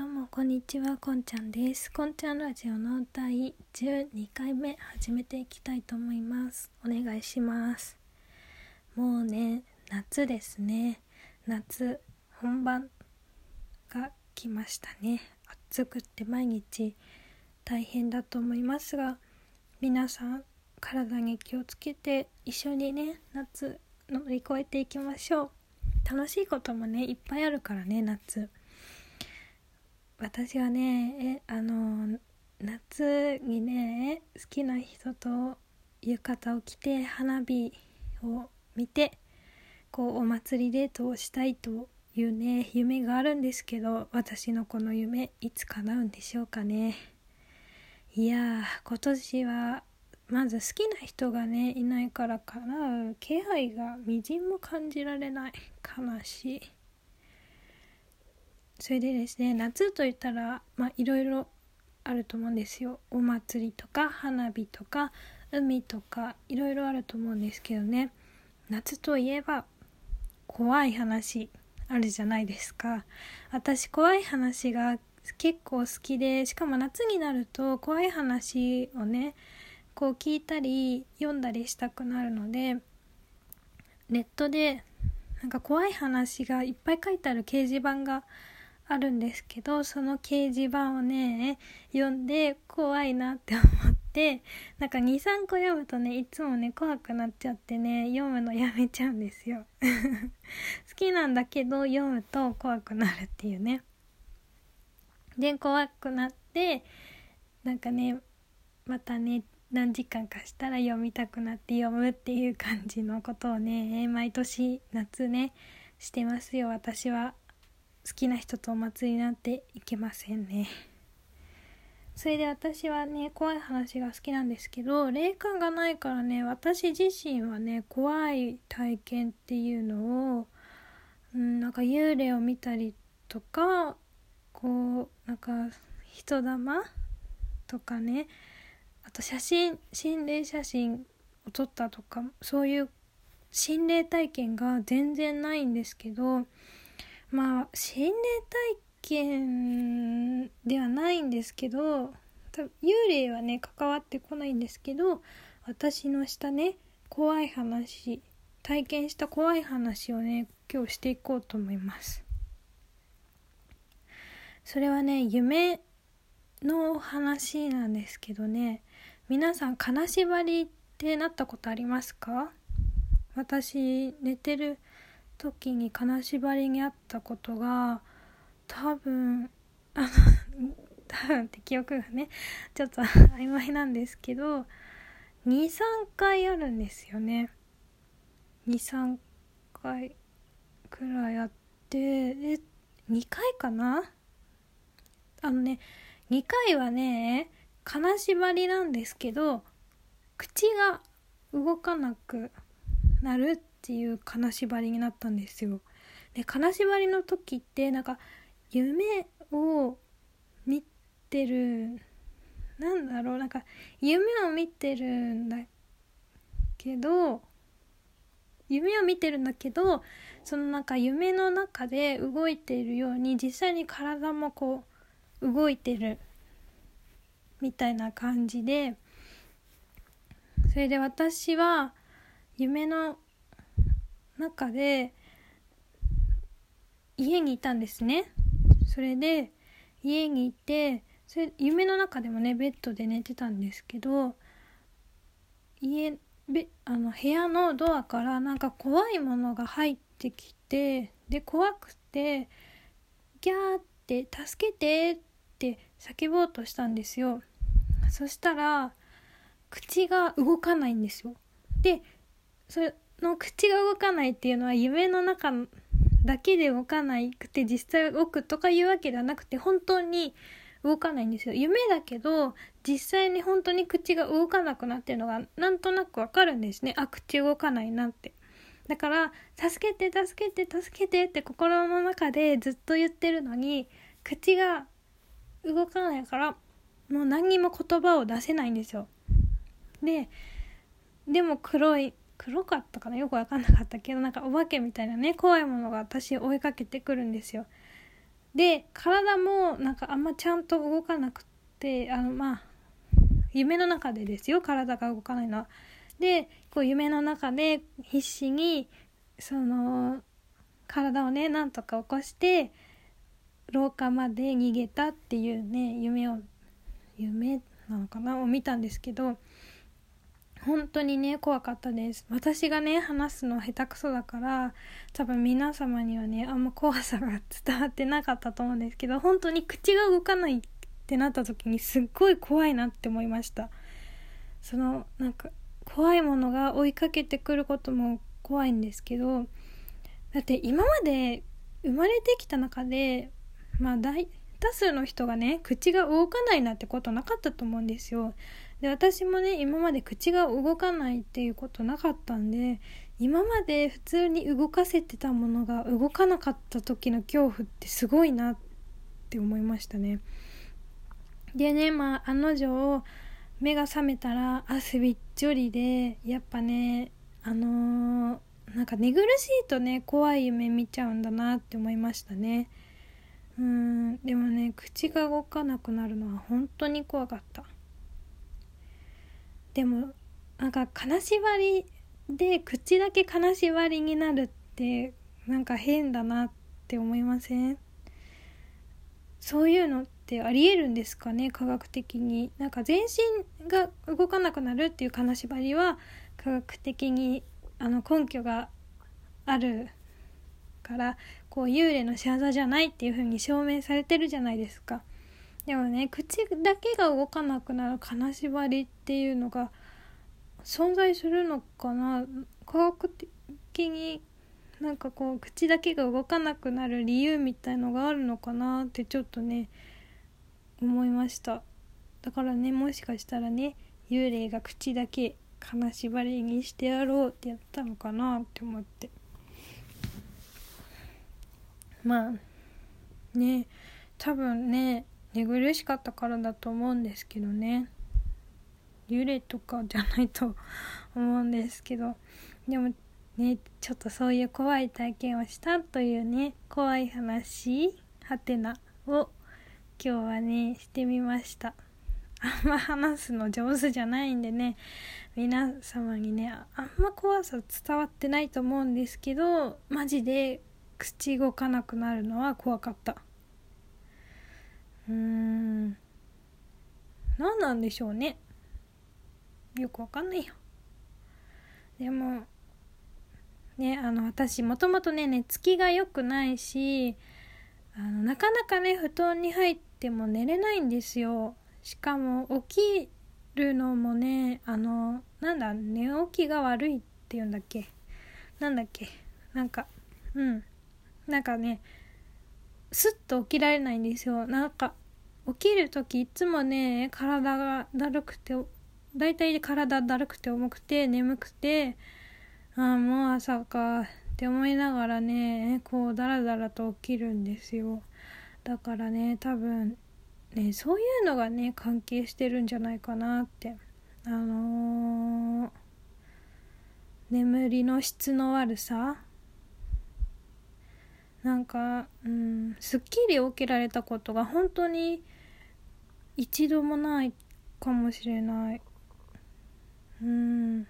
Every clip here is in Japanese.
どうもこんにちはこんちゃんです。こんちゃんラジオの第12回目始めていきたいと思います。お願いします。もうね夏ですね。夏本番が来ましたね。暑くって毎日大変だと思いますが皆さん体に気をつけて一緒にね夏乗り越えていきましょう。楽しいこともねいっぱいあるからね夏。私はねえあの夏にね好きな人と浴衣を着て花火を見てこうお祭りデートをしたいというね夢があるんですけど私のこの夢いつ叶うんでしょうかね。いや今年はまず好きな人がねいないから叶う気配がみじんも感じられない。悲しい。それでですね夏といったらまあいろいろあると思うんですよ。お祭りとか花火とか海とかいろいろあると思うんですけどね。夏といえば怖い話あるじゃないですか。私怖い話が結構好きでしかも夏になると怖い話をねこう聞いたり読んだりしたくなるのでネットでなんか怖い話がいっぱい書いてある掲示板があるんですけどその掲示板をね読んで怖いなって思ってなんか23個読むとねいつもね怖くなっちゃってね読むのやめちゃうんですよ。好きなんだけど読むと怖くなるっていうね。で怖くなってなんかねまたね何時間かしたら読みたくなって読むっていう感じのことをね毎年夏ねしてますよ私は。好きな人とお祭りなんていけませんね。それで私はね怖い話が好きなんですけど霊感がないからね私自身はね怖い体験っていうのを、ん、なんか幽霊を見たりとかこうなんか人玉とかねあと写真心霊写真を撮ったとかそういう心霊体験が全然ないんですけどまあ心霊体験ではないんですけど多分幽霊はね関わってこないんですけど私のしたね怖い話体験した怖い話をね今日していこうと思います。それはね夢の話なんですけどね皆さん金縛りってなったことありますか？私寝てる時に金縛りにあったことが多分あの 多分って記憶がねちょっと曖昧なんですけど23回あるんですよね。23回くらいあってで2回かな？あのね2回はね金縛りなんですけど口が動かなくなるっっていう金縛りになったんですよ。で金縛りの時ってなんか夢を見てるなんだろうなんか夢を見てるんだけど夢を見てるんだけどそのなんか夢の中で動いているように実際に体もこう動いてるみたいな感じでそれで私は夢の中で家にいたんですね。それで家にいてそれ夢の中でもねベッドで寝てたんですけど家べあの部屋のドアからなんか怖いものが入ってきてで怖くてギャーって「助けて」って叫ぼうとしたんですよ。そしたら口が動かないんですよ。でそれの口が動かないっていうのは夢の中だけで動かないくて実際動くとかいうわけではなくて本当に動かないんですよ。夢だけど実際に本当に口が動かなくなってるのがなんとなくわかるんですね。あ口動かないなって。だから助けて助けて助けてって心の中でずっと言ってるのに口が動かないからもう何にも言葉を出せないんですよ。ででも黒い黒かったかな？よく分かんなかったけどなんかお化けみたいなね怖いものが私追いかけてくるんですよ。で体もなんかあんまちゃんと動かなくてあのまあ夢の中でですよ。体が動かないのは。でこう夢の中で必死にその体をねなんとか起こして廊下まで逃げたっていうね夢を夢なのかな？を見たんですけど本当にね怖かったです。私がね話すの下手くそだから多分皆様にはねあんま怖さが伝わってなかったと思うんですけど本当に口が動かないってなった時にすっごい怖いなって思いました。そのなんか怖いものが追いかけてくることも怖いんですけどだって今まで生まれてきた中でまあ大多数の人がね口が動かないなんてことなかったと思うんですよ。で私もね今まで口が動かないっていうことなかったんで今まで普通に動かせてたものが動かなかった時の恐怖ってすごいなって思いましたね。でねまあ案の定目が覚めたら汗びっちょりでやっぱねあのー、なんか寝苦しいとね怖い夢見ちゃうんだなって思いましたね。うんでもね口が動かなくなるのは本当に怖かった。でもなんか金縛りで口だけ金縛りになるってなんか変だなって思いません？そういうのってありえるんですかね科学的に？なんか全身が動かなくなるっていう金縛りは科学的にあの根拠があるからこう幽霊の仕業じゃないっていう風に証明されてるじゃないですか。でもね口だけが動かなくなる金縛りっていうのが存在するのかな。科学的になんかこう口だけが動かなくなる理由みたいのがあるのかなってちょっとね思いました。だからねもしかしたらね幽霊が口だけ金縛りにしてやろうってやったのかなって思って。まあね多分ね寝苦しかったからだと思うんですけどね。幽霊とかじゃないと思うんですけど。でもねちょっとそういう怖い体験をしたというね怖い話はてなを今日はねしてみました。あんま話すの上手じゃないんでね皆様にねあんま怖さ伝わってないと思うんですけどマジで口動かなくなるのは怖かった。うーん。何なんでしょうね。よくわかんないよ。でもねあの私もともとね寝つきが良くないしあのなかなかね布団に入っても寝れないんですよ。しかも起きるのもねあのなんだ寝起きが悪いっていうんだっけ。なんだっけ。なんかうん。なんかねスッと起きられないんですよ。なんか起きる時いつもね体がだるくてだいたい体だるくて重くて眠くてああもう朝かって思いながらねこうダラダラと起きるんですよ。だからね多分ねそういうのがね関係してるんじゃないかなって。あのー、眠りの質の悪さなんか、うん、すっきり起きられたことが本当に一度もないかもしれない。うん。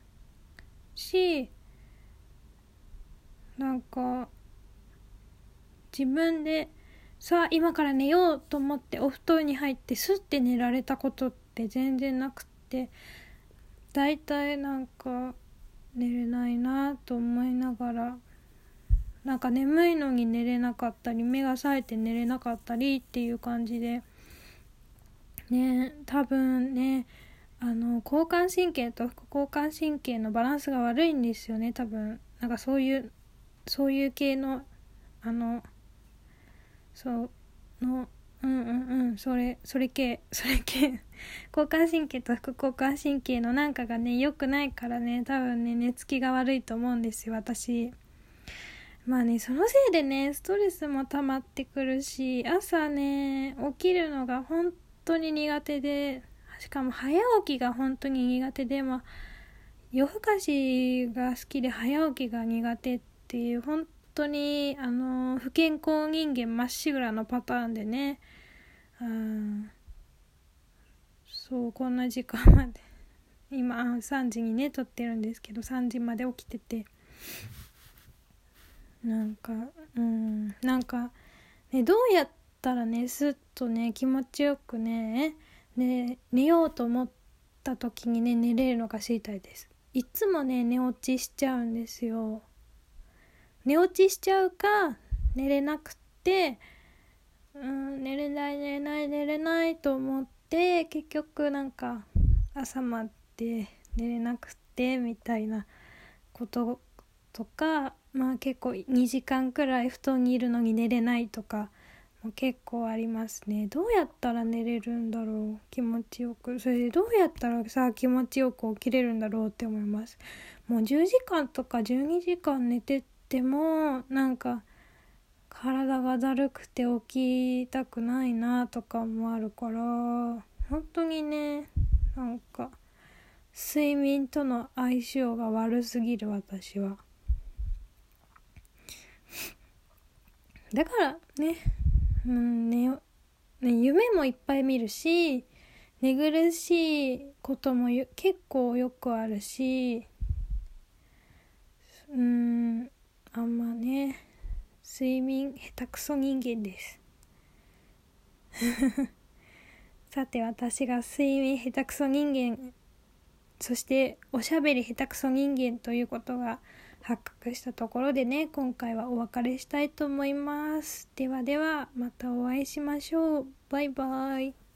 し、なんか、自分で、さあ今から寝ようと思ってお布団に入ってスッて寝られたことって全然なくって大体なんか寝れないなと思いながらなんか眠いのに寝れなかったり目が冴えて寝れなかったりっていう感じで。ね多分ねあの交感神経と副交感神経のバランスが悪いんですよね多分。なんかそういうそういう系のあのそうのうんうんうんそれそれ系 それ系。交感神経と副交感神経のなんかがね良くないからね多分ね寝つきが悪いと思うんですよ私。まあねそのせいでねストレスも溜まってくるし朝ね起きるのが本当に苦手でしかも早起きが本当に苦手でまあ夜更かしが好きで早起きが苦手っていう本当当にあの不健康人間まっしぐらのパターンでねうんそうこんな時間まで今3時にね撮ってるんですけど3時まで起きてて。なんかうんなんか、ね、どうやったらねすっとね気持ちよくねね寝ようと思った時にね寝れるのか知りたいです。いつもね寝落ちしちゃうんですよ。寝落ちしちゃうか寝れなくてうん寝れない寝れない寝れないと思って結局なんか朝まで寝れなくてみたいなこととかまあ結構2時間くらい布団にいるのに寝れないとかも結構ありますね。どうやったら寝れるんだろう気持ちよく。それでどうやったらさ気持ちよく起きれるんだろうって思います。もう10時間とか12時間寝ててもなんか体がだるくて起きたくないなとかもあるから本当にねなんか睡眠との相性が悪すぎる私は。だからねうんねね夢もいっぱい見るし寝苦しいことも結構よくあるしうんあんまね睡眠下手くそ人間です。さて私が睡眠下手くそ人間そしておしゃべり下手くそ人間ということが発覚したところでね今回はお別れしたいと思います。ではではまたお会いしましょう。バイバイ。